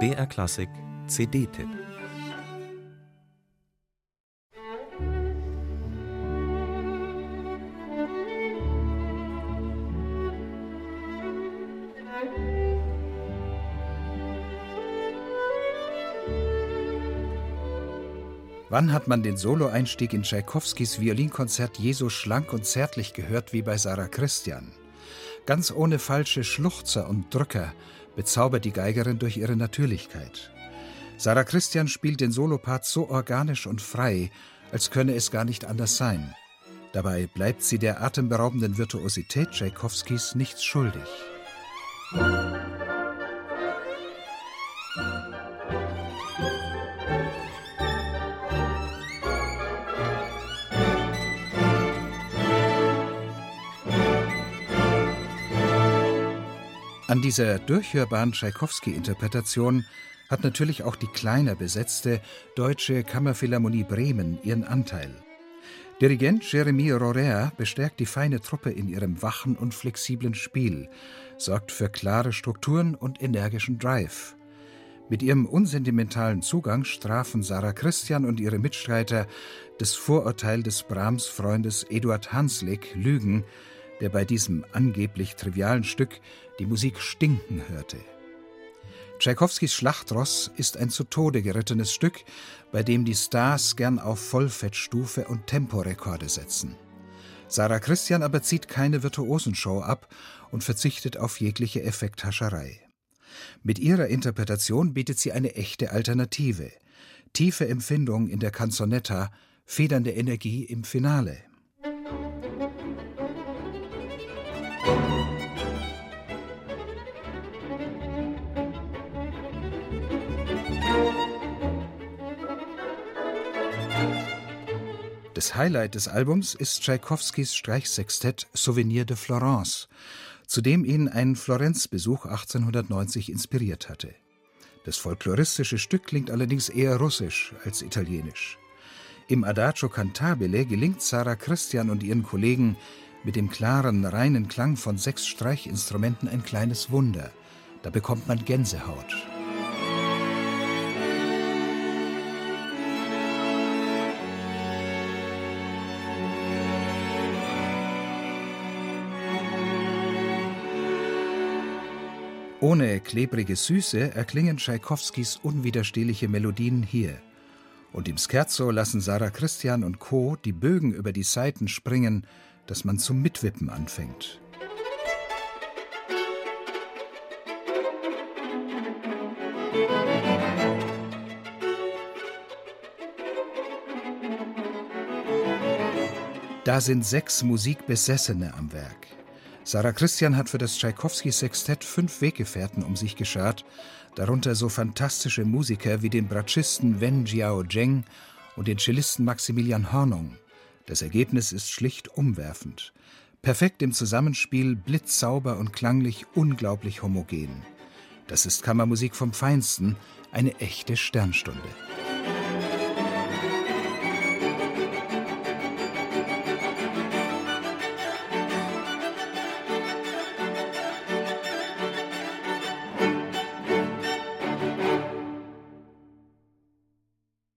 BR Klassik CD-Tipp Wann hat man den Soloeinstieg in Tschaikowskis Violinkonzert je so schlank und zärtlich gehört wie bei Sarah Christian? Ganz ohne falsche Schluchzer und Drücker bezaubert die Geigerin durch ihre Natürlichkeit. Sarah Christian spielt den Solopart so organisch und frei, als könne es gar nicht anders sein. Dabei bleibt sie der atemberaubenden Virtuosität Tschaikowskis nichts schuldig. An dieser durchhörbaren Tschaikowski-Interpretation hat natürlich auch die kleiner besetzte Deutsche Kammerphilharmonie Bremen ihren Anteil. Dirigent Jeremy Rorer bestärkt die feine Truppe in ihrem wachen und flexiblen Spiel, sorgt für klare Strukturen und energischen Drive. Mit ihrem unsentimentalen Zugang strafen Sarah Christian und ihre Mitstreiter das Vorurteil des Brahms-Freundes Eduard Hanslick Lügen, der bei diesem angeblich trivialen Stück die Musik stinken hörte. Tschaikowskis Schlachtross ist ein zu Tode gerittenes Stück, bei dem die Stars gern auf Vollfettstufe und Temporekorde setzen. Sarah Christian aber zieht keine Virtuosenshow ab und verzichtet auf jegliche Effekthascherei. Mit ihrer Interpretation bietet sie eine echte Alternative. Tiefe Empfindung in der Canzonetta, federnde Energie im Finale. Das Highlight des Albums ist Tschaikowskis Streichsextett Souvenir de Florence, zu dem ihn ein Florenzbesuch 1890 inspiriert hatte. Das folkloristische Stück klingt allerdings eher russisch als italienisch. Im Adagio cantabile gelingt Sarah Christian und ihren Kollegen mit dem klaren, reinen Klang von sechs Streichinstrumenten ein kleines Wunder. Da bekommt man Gänsehaut. Ohne klebrige Süße erklingen Tschaikowskis unwiderstehliche Melodien hier. Und im Scherzo lassen Sarah Christian und Co. die Bögen über die Saiten springen, dass man zum Mitwippen anfängt. Da sind sechs Musikbesessene am Werk. Sarah Christian hat für das Tschaikowski-Sextett fünf Weggefährten um sich geschart, darunter so fantastische Musiker wie den Bratschisten Wen Jiao Zheng und den Cellisten Maximilian Hornung. Das Ergebnis ist schlicht umwerfend. Perfekt im Zusammenspiel, blitzsauber und klanglich unglaublich homogen. Das ist Kammermusik vom Feinsten, eine echte Sternstunde.